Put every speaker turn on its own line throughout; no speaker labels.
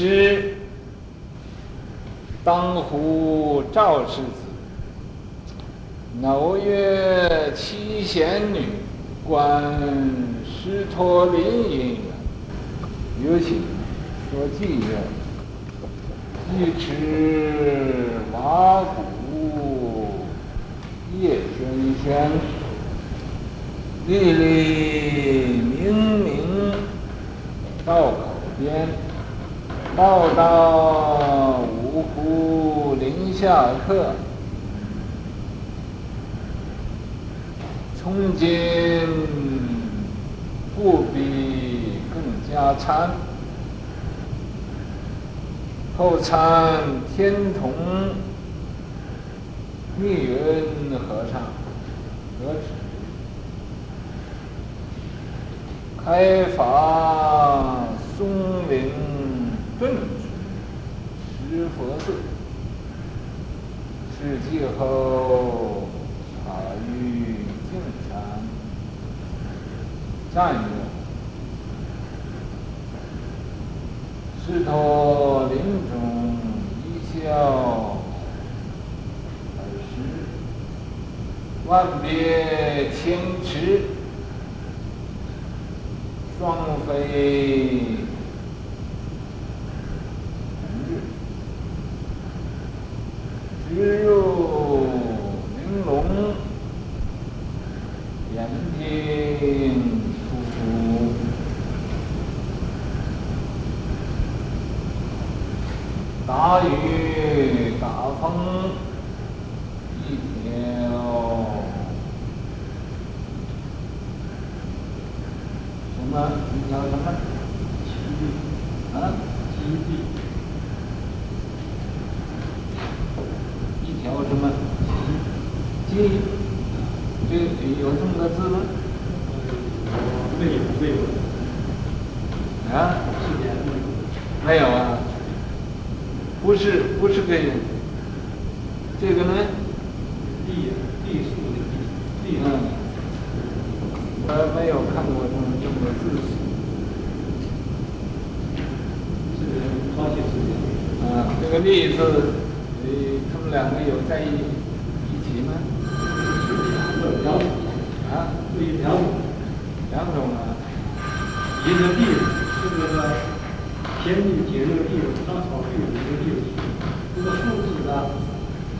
时，当呼赵氏子。耨曰七贤女，观狮陀林音缘，有请说偈曰：一池蛙鼓夜喧喧，粒粒冥冥道口边，报道五湖林下客。从今不比更加餐，后参天童密云和尚得知，开法松林顿觉施佛寺，是继后塔于。净禅赞曰：狮陀林中一笑。而时，万别千尺，双飞同日，直入玲珑。眼睛突出，大雨大风一条，什么一条什么？啊？一条什么？鸡。这有这么个字吗？
没有，没有。
啊？没有啊。不是，不是这个。这个呢？
地，地树的地。
嗯。我没有看过他们这么个字。
这个抄写时间。
啊，这个“立”字，呃，他们两个有在一一起吗？
两种
啊，
对，两种，
两种啊。
一个地是那个天地间那个地，当草地的一个地。这个树字呢，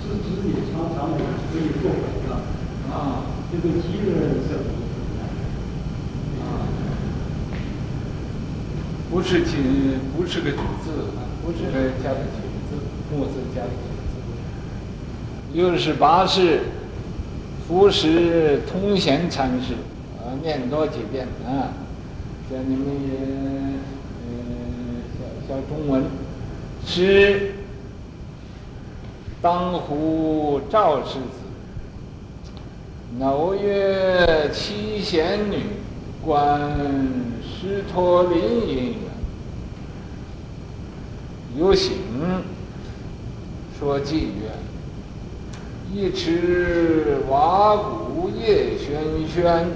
是指你常常的可以做文的啊。这个机呢是
不是金，不是个举字啊，不是个加个金字，木字加个金字。六十八世。不是通贤禅师，啊，念多几遍啊，叫你们也，呃，小小中文，是当湖赵氏子，耨曰七贤女，观狮陀林音缘，有请说偈曰。一池瓦鼓夜喧喧，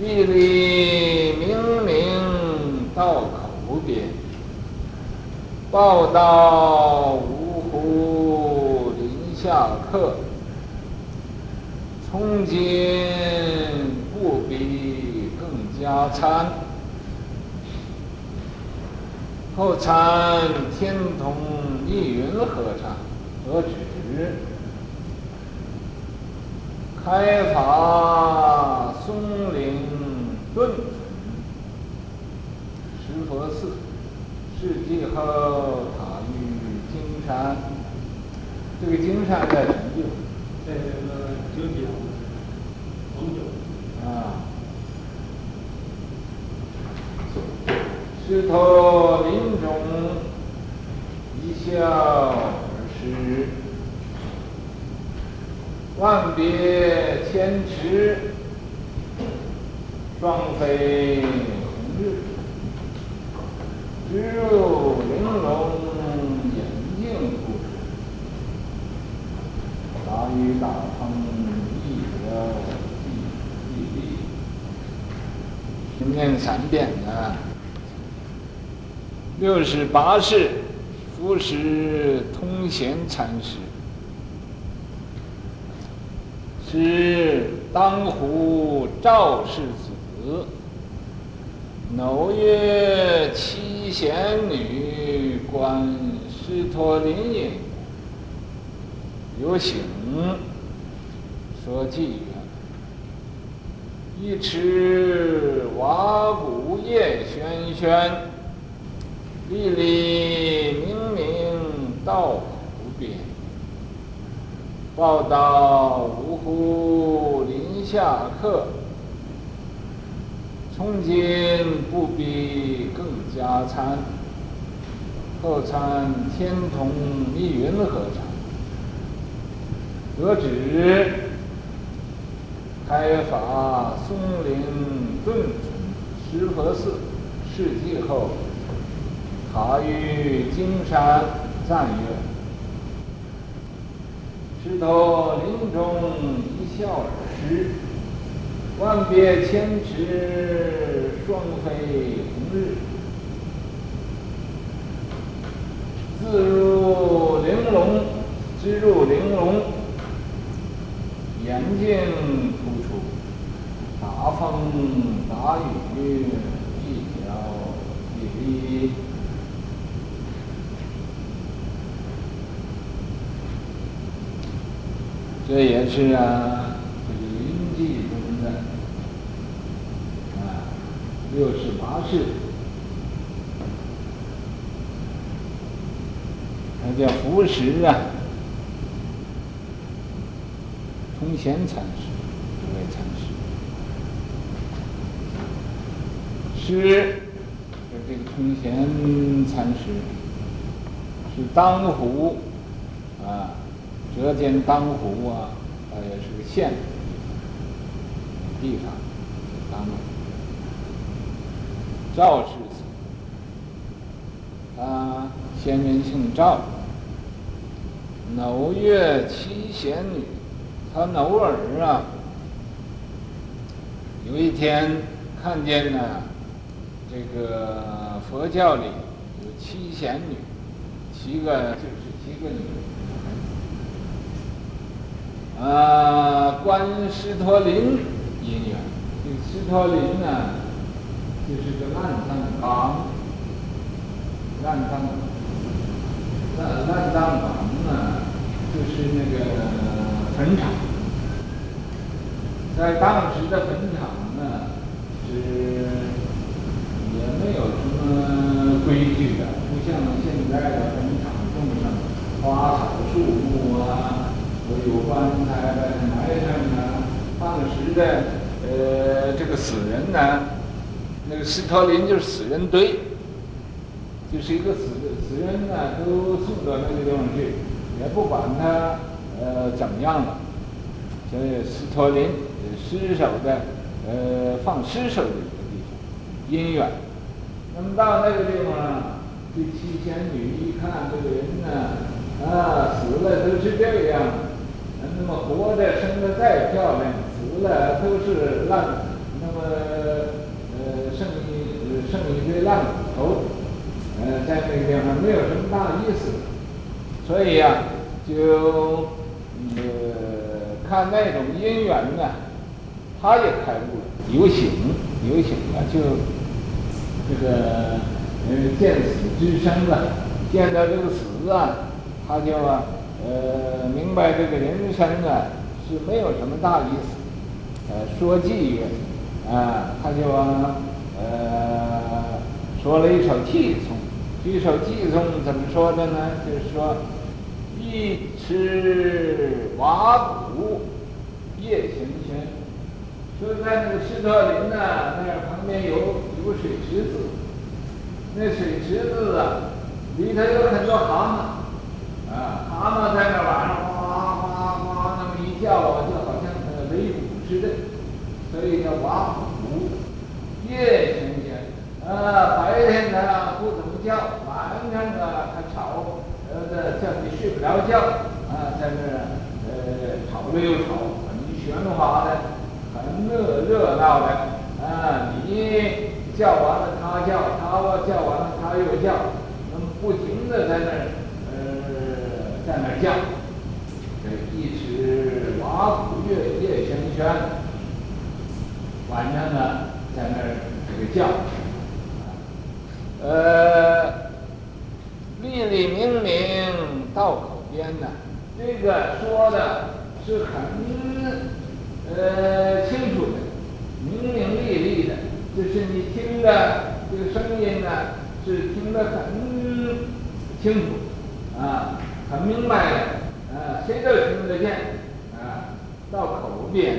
一里冥冥道口边，报道芜湖林下客。从今更加参，后参天童密云和尚得知。开法松林顿石佛寺，世纪后塔于金山。这个金山在什么地方？
在那个九江，黄州。
啊。狮陀林中一笑尔时。万别千尺，双飞红日，直入玲珑眼睛突出，大雨大风一条粒粒。念三遍啊。六十八世，富时通贤禅师，是当湖赵氏子，耨月七贤女观师陀林也，有请。说偈曰：一池瓦鼓夜喧喧，历历明明道无边。报道五湖临下客，从今不必更加餐，后参天童密云合禅。得知开法松林顿存石佛寺，事迹后，他于金山赞曰：“狮陀林中一笑尔时，万别千尺双飞红日，自入玲珑，直入玲珑。”眼睛突出，大风大雨一条一粒。这也是啊，这个云记中的啊，六十八式，他叫富时啊。通贤禅师，这位禅师，是这个通贤禅师是当湖啊，浙江当湖啊，它也是个县地方，当湖赵氏子，他，先人姓赵，耨月七贤女。他偶尔啊，有一天看见呢，这个佛教里有七贤女，七个就是七个女的啊，观狮陀林因缘，这个狮陀林呢，就是个烂葬岗，烂葬，烂烂葬岗呢，就是那个。坟场，在当时的坟场呢，是也没有什么规矩的，不像现在的坟场种上花草树木啊，都有棺材的埋上呢。当时的呃这个死人呢，那个斯托林就是死人堆，就是一个死死人呢，都送到那个地方去，也不管他。呃，怎么样了？所以斯托林，尸首的，呃，放尸首的一个地方，因缘。那么到那个地方，这七仙女一看这个人呢，啊，死了都是这样，那么活着生的再漂亮，死了都是烂，那么呃，剩一剩一堆烂骨头，呃，在那个地方没有什么大意思，所以呀、就。呃，看那种因缘呢，他也开悟了，有醒，有醒了，就这个呃见死之生了，见到这个死啊，他就啊呃明白这个人生啊是没有什么大意思，呃说偈语啊，他就呃说了一首寄颂，这首寄颂怎么说的呢？就是说。一池蛙鼓夜喧喧，说在那个狮陀林呢，那旁边有有个水池子，那水池子啊，里头有很多蛤蟆，啊，他们在那晚上哗哗哗那么一叫啊，就好像呃擂鼓似的，所以叫蛙鼓夜喧喧，啊，白天呢不怎么叫，晚上呢它吵。呃，叫你睡不着觉啊，在那呃吵了又吵，很喧哗的，很热热闹的啊！你叫完了他叫，他叫完了他又叫。那么不停的在那儿在那儿叫，这一直瓦鼓乐夜声喧，晚上呢在那儿这个叫，呃，粒粒明明到口边呢，这个说的是很呃清楚的，明明利利的，就是你听的这个声音呢，是听得很清楚，啊，明白了，啊，谁都听得见，啊，到口边，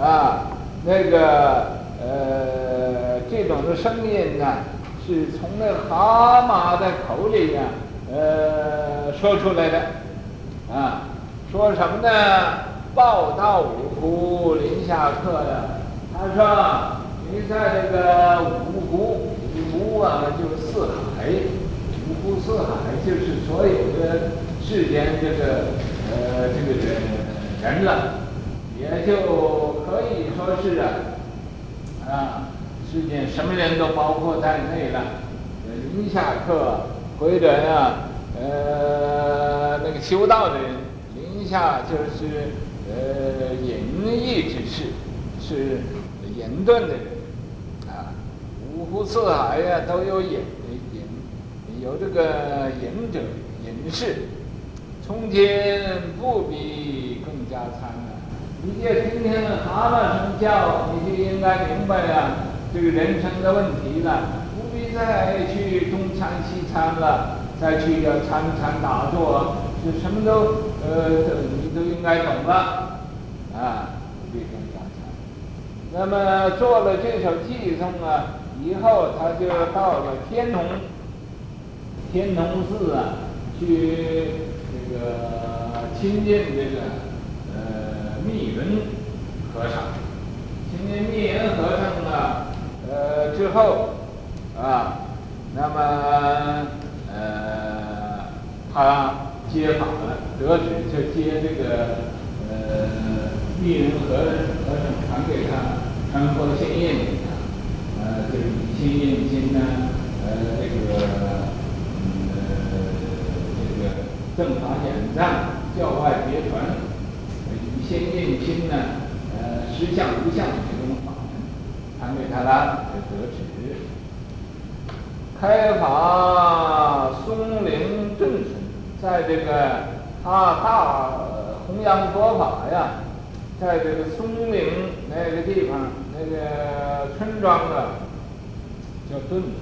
啊，那个呃这种的声音呢，是从那蛤蟆的口里呀，呃说出来的，啊，说什么呢？报到五湖临下客呀，他说你在这个五湖。五湖啊，就是四海，五湖四海就是所有的世间这个呃这个人人了，也就可以说是啊啊世间什么人都包括在内了。临下客或者啊呃那个修道的人，临下就是呃隐逸之士，是隐遁的人啊。五湖四海呀，都有隐隐，有这个隐者隐士，从前不比更加参了。你就听听蛤蟆声叫，你就应该明白了这个人生的问题了，不必再去东参西参了，再去要参禅打坐，就什么都呃，你都应该懂了，啊，不必更加参。那么做了这首偈颂啊。以后他就到了天童，天童寺啊，去个亲近这个呃密云和尚，亲近密云和尚呢，呃之后啊，那么呃他接法了，得旨就接这个呃密云和和尚传给他传佛心印。呃，这个以心印心呢，呃，这个呃，这个正法眼藏，教外别传，以心印心呢，呃，实相无相这种法门，传给他了，就得旨。开法松林镇，在这个他大弘扬佛法呀，在这个松林那个地方。那个村庄啊，叫顿村，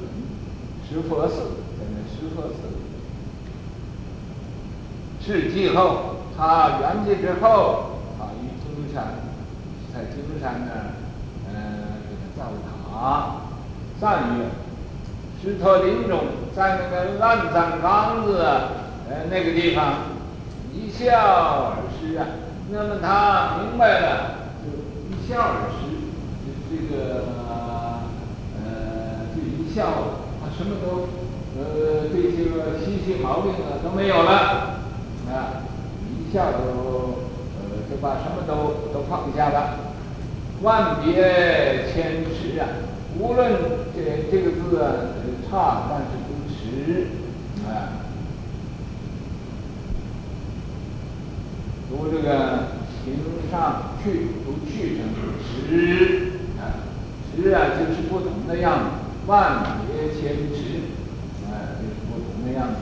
石佛寺，在那石佛寺。事继后，他圆寂之后，他于金山，在金山那儿，嗯、呃，给他造塔，赞曰：“石陀林中，在那个烂葬岗子，呃，那个地方，一笑而逝啊。那么他明白了，就一笑而逝。”这个呃，就一笑，他什么都呃，对这个习气毛病啊都没有了，啊，一下就呃就把什么都都放下了。万别千词啊，无论这这个字啊差，但是不迟啊。读这个行上去读去成迟。啊，迟啊，就是不同的样子，万别千词，啊，就是不同的样子，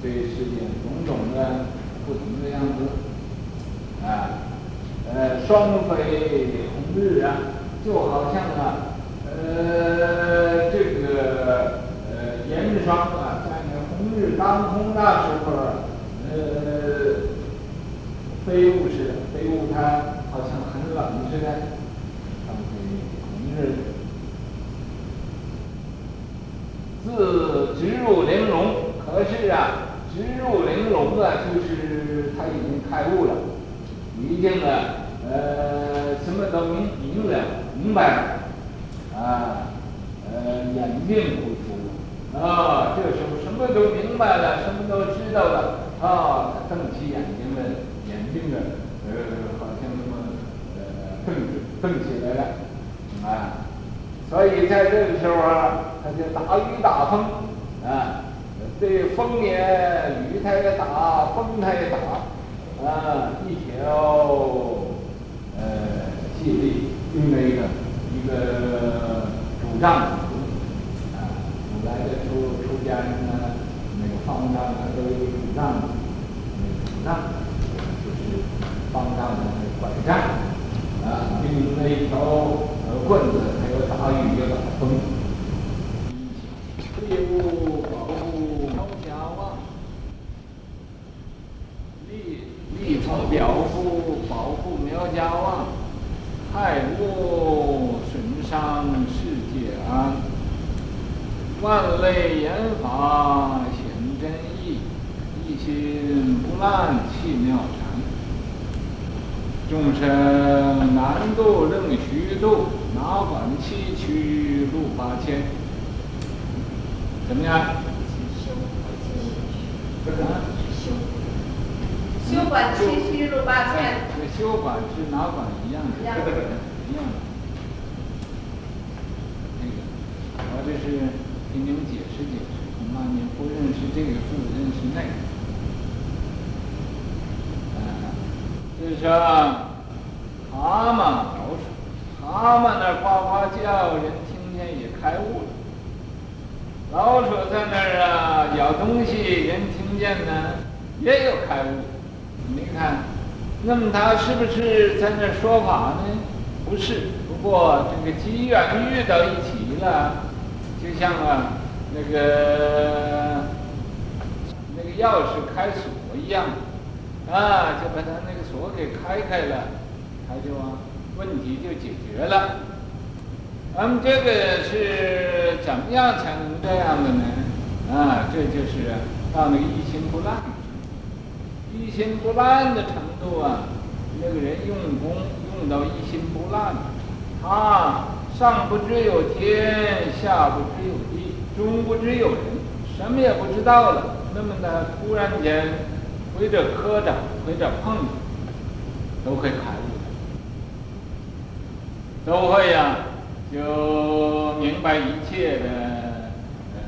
对世间种种的不同的样子，啊，呃，双飞红日啊，就好像啊，呃，这个呃，严霜啊，在那红日当空那时候，呃，飞雾似的，飞雾它好像很冷似的。是，自直入玲珑，可是啊，直入玲珑啊，就是他已经开悟了，已经啊，呃，什么都明明了，明白了，啊，呃，眼睛不出，啊，这时候什么都明白了，什么都知道了，啊，他瞪起眼睛来，眼睛啊，呃，好像那么，呃，瞪瞪起来了。啊，所以在这个时候啊，他就大雨大风啊，对风也雨它也大，风它也大，啊，一条呃细力用了一个一个主丈啊，古来的出出家人呢，那个方丈啊都有主丈，那个主丈就是方丈的那个拐杖，啊，并那一条呃棍子，还有打雨要打风。利物保护苗家旺，利利草表护保护苗家旺，害物损伤世界安，万类严法显真意，一心不乱气妙禅，众生难度任虚度，哪管崎岖路八千。怎么样？
修管七虚路八千。
这修管是哪管一样的？一样的。一样的。那个，我这是给你们解释解释，恐怕你不认识这个字，认识那个。就是说，蛤蟆、老鼠，蛤蟆那呱呱叫，人听见也开悟了。老鼠在那儿啊，咬东西，人听见呢，也有开悟。看，那么他是不是在那说法呢？不是，不过这个机缘遇到一起了，就像啊那个那个钥匙开锁一样，啊，就把他那个锁给开开了，他就问题就解决了。那么这个是怎么样才能这样的呢？啊，这就是到那个一心不乱，一心不乱的程度啊。那个人用功用到一心不乱，他上不知有天，下不知有地，中不知有人，什么也不知道了。那么呢，突然间或者磕着，或者碰着，都会开悟，都会呀、就明白一切的，呃，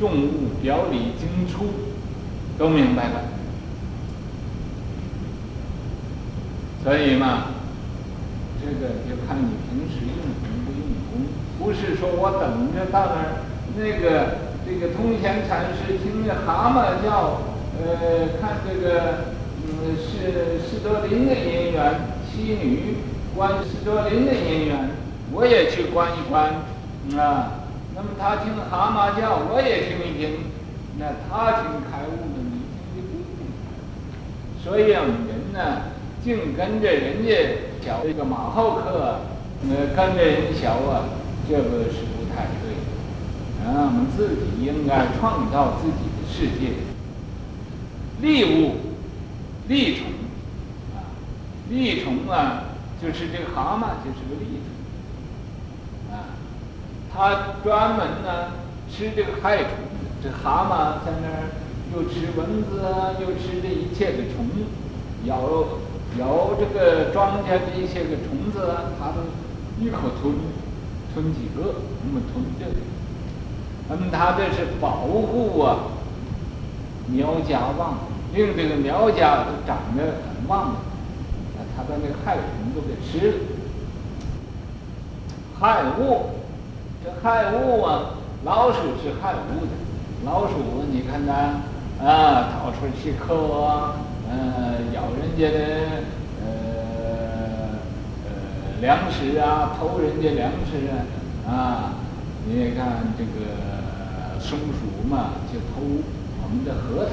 众物表里经出，都明白了。所以嘛，这个就看你平时用功不用功。不是说我等着到那儿，那个这个通贤禅师听着蛤蟆叫，呃，看这个。嗯，是释多林的因缘，妻女观释多林的因缘，我也去观一观，啊，那么他听蛤蟆叫，我也听一听，那他听开悟了，你听就不听。所以我们人呢，净跟着人家学这个马后课，呃，跟着人学啊，这个是不太对。啊，我们自己应该创造自己的世界，利物。利虫，啊，利虫啊，就是这个蛤蟆，就是个利虫，它专门呢吃这个害虫。这蛤蟆在那儿又吃蚊子啊，又吃这一切的虫，咬咬这个庄稼的一些个虫子啊，它都一口吞，吞几个，那么吞这个。那么它这是保护啊，苗家旺。令这个苗家都长得很旺，啊，他把那个害虫都给吃了。害物，这害物啊，老鼠是害物的。老鼠，你看它啊，到处去抠啊，呃，咬人家的呃呃粮食啊，偷人家粮食啊，啊，你看这个松鼠嘛，就偷我们的核桃。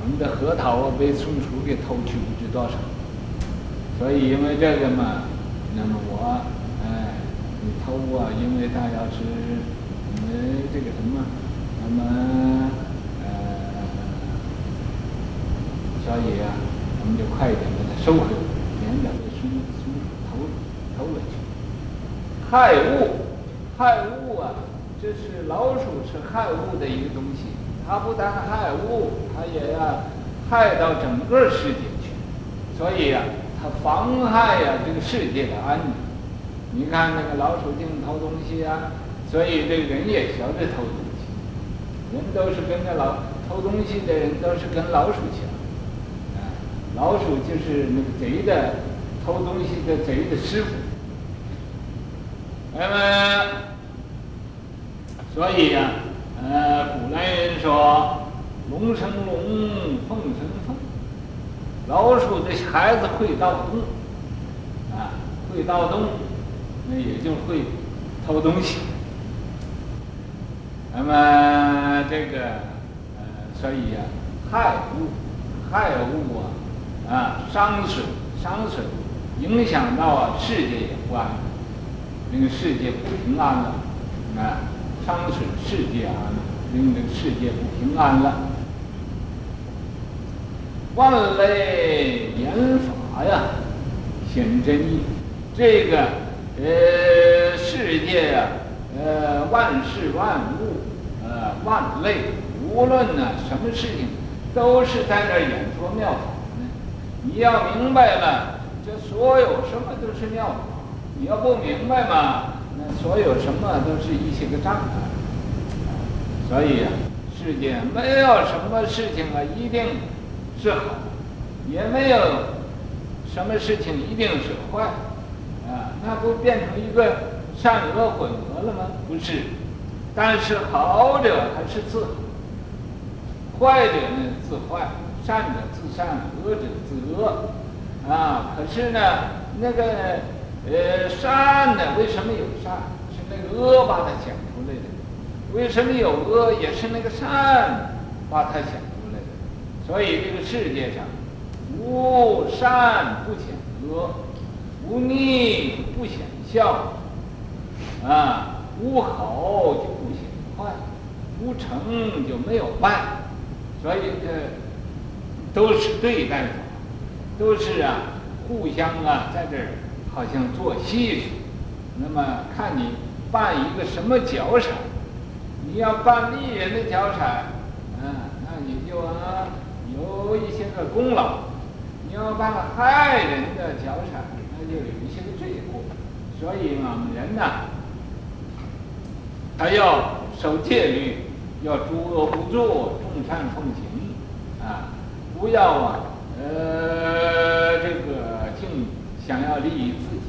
我们的核桃啊，被松鼠给偷去不知多少，所以因为这个嘛，那么我，偷啊，因为他要是，我们这个什么，那么，呃，所以啊，我们就快一点把它收回来，免得被松松鼠偷偷了去。害物，害物啊，这是老鼠是害物的一个东西。它不但害物，它也要害到整个世界去，所以呀、啊，它妨害呀、啊、这个世界的安宁。你看那个老鼠净偷东西啊，所以这人也学着偷东西，人都是跟着老偷东西的人都是跟老鼠抢，啊，老鼠就是那个贼的偷东西的贼的师傅。那么，所以呀、啊，呃，古来人说，龙生龙，凤生凤，老鼠的孩子会盗洞，啊，会盗洞，那也就会偷东西。那么这个，呃，所以呀、啊，害物，害物啊，啊，伤损，伤损，影响到啊世界也不安，那个世界不平安了，啊，伤损世界安，令这个世界不平安了。万类言法呀，显真意，这个呃世界、啊。呃，万事万物，呃，万类，无论呢什么事情，都是在那演说妙法呢。你要明白了，这所有什么都是妙法；你要不明白嘛，那所有什么都是一些个障碍。所以啊，世界没有什么事情啊一定是好，也没有什么事情一定是坏，啊，那不变成一个。善恶混合了吗？不是，但是好者还是自好，坏者呢自坏，善者自善，恶者自恶，啊！可是呢，那个呃善呢，为什么有善？是那个恶把它想出来的。为什么有恶？也是那个善把它想出来的。所以这个世界上，无善不讲恶，不腻不显孝。啊，无好就不显坏，无成就没有败，所以这都是对待法，都是啊，互相啊，在这儿好像做戏似的。那么看你办一个什么脚产，你要办利人的脚产，啊，那你就啊有一些个功劳；你要办害人的脚产，那就有一些个罪过。所以我们人呢。还要守戒律，要诸恶不作，众善奉行，啊，不要啊，呃，这个净想要利益自己，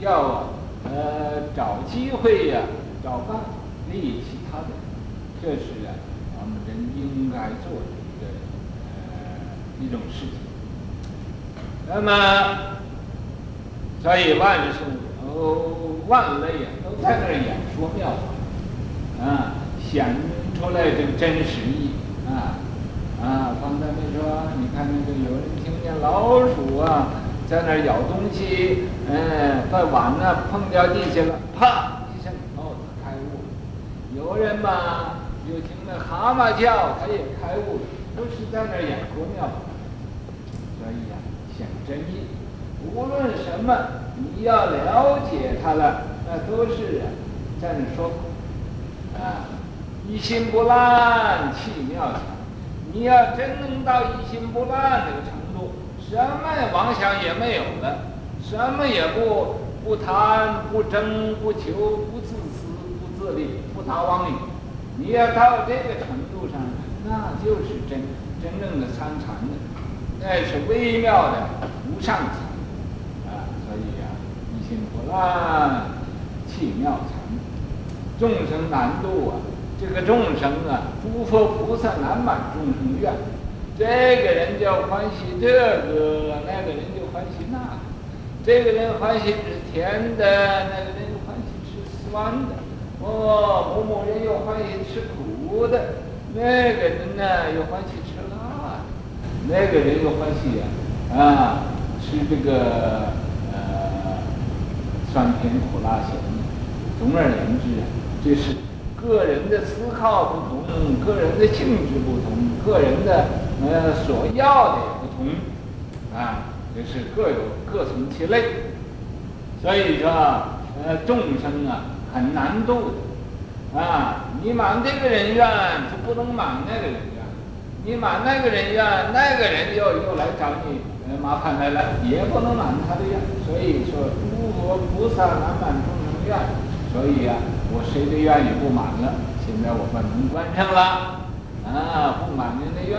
要啊，呃，找机会呀、找办法利益其他的，这是啊，我们人应该做的一个呃一种事情。那么，所以万事哦，万类啊，都在那儿演说妙法。啊，显出来这个真实意啊啊！刚才没说，你看那个有人听见老鼠啊在那咬东西，嗯，把碗呢碰掉地下了，啪一声，哦，他开悟了。有人嘛，又听那蛤蟆叫，他也开悟了，都是在那演说妙法。所以呀、啊，显真意，无论什么，你要了解它了，那都是在那说。啊，一心不乱，气妙强。你要真能到一心不乱这个程度，什么妄想也没有了，什么也不不贪、不争、不求、不自私、不自利、不打妄语。你要到这个程度上，那就是真真正的参禅的，那是微妙的无上禅！啊，奇，妙强。众生难度啊，这个众生啊，诸佛菩萨难满众生愿。这个人就欢喜这个，那个人就欢喜那个。这个人欢喜吃甜的，那个人又欢喜吃酸的。哦，某某人又欢喜吃苦的，那个人呢又欢喜吃辣的，那个人又欢喜啊，啊吃这个酸甜苦辣咸。总而言之。这是个人的思考不同，个人的性质不同，个人的呃所要的也不同，啊，就是各有各从其类。所以说，呃，众生啊很难度的，啊，你满这个人愿就不能满那个人愿，你满那个人愿，那个人又又来找你呃麻烦来了，也不能满他的愿。所以说，诸佛菩萨难满众生愿。所以、啊，我谁的愿也不满了。现在我们能关上了，啊，不满人的愿，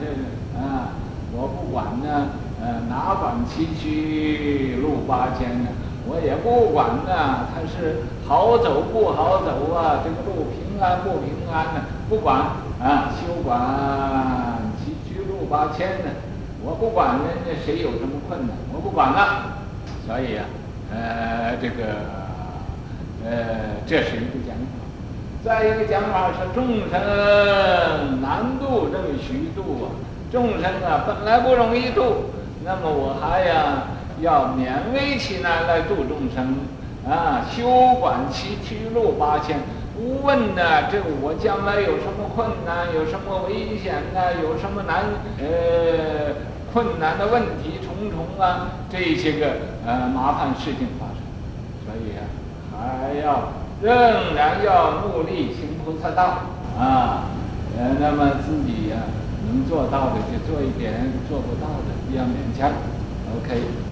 这个啊，我不管呢，呃，哪管崎岖路八千呢，我也不管呢，它是好走不好走啊，这个路平安不平安呢，不管啊，休管崎岖路八千呢，我不管人家谁有什么困难，我不管了。所以啊，呃，这个，呃，这是一个讲法。再一个讲法是众生难度这么虚度啊，众生啊本来不容易度，那么我还呀要勉为其难来度众生啊，休管崎岖路八千，不问呢，这我将来有什么困难，有什么危险呢，有什么难呃。困难的问题重重啊，这些个呃麻烦事情发生，所以啊，还要仍然要努力行菩萨道啊，呃，那么自己呀、能做到的就做一点，做不到的不要勉强，OK。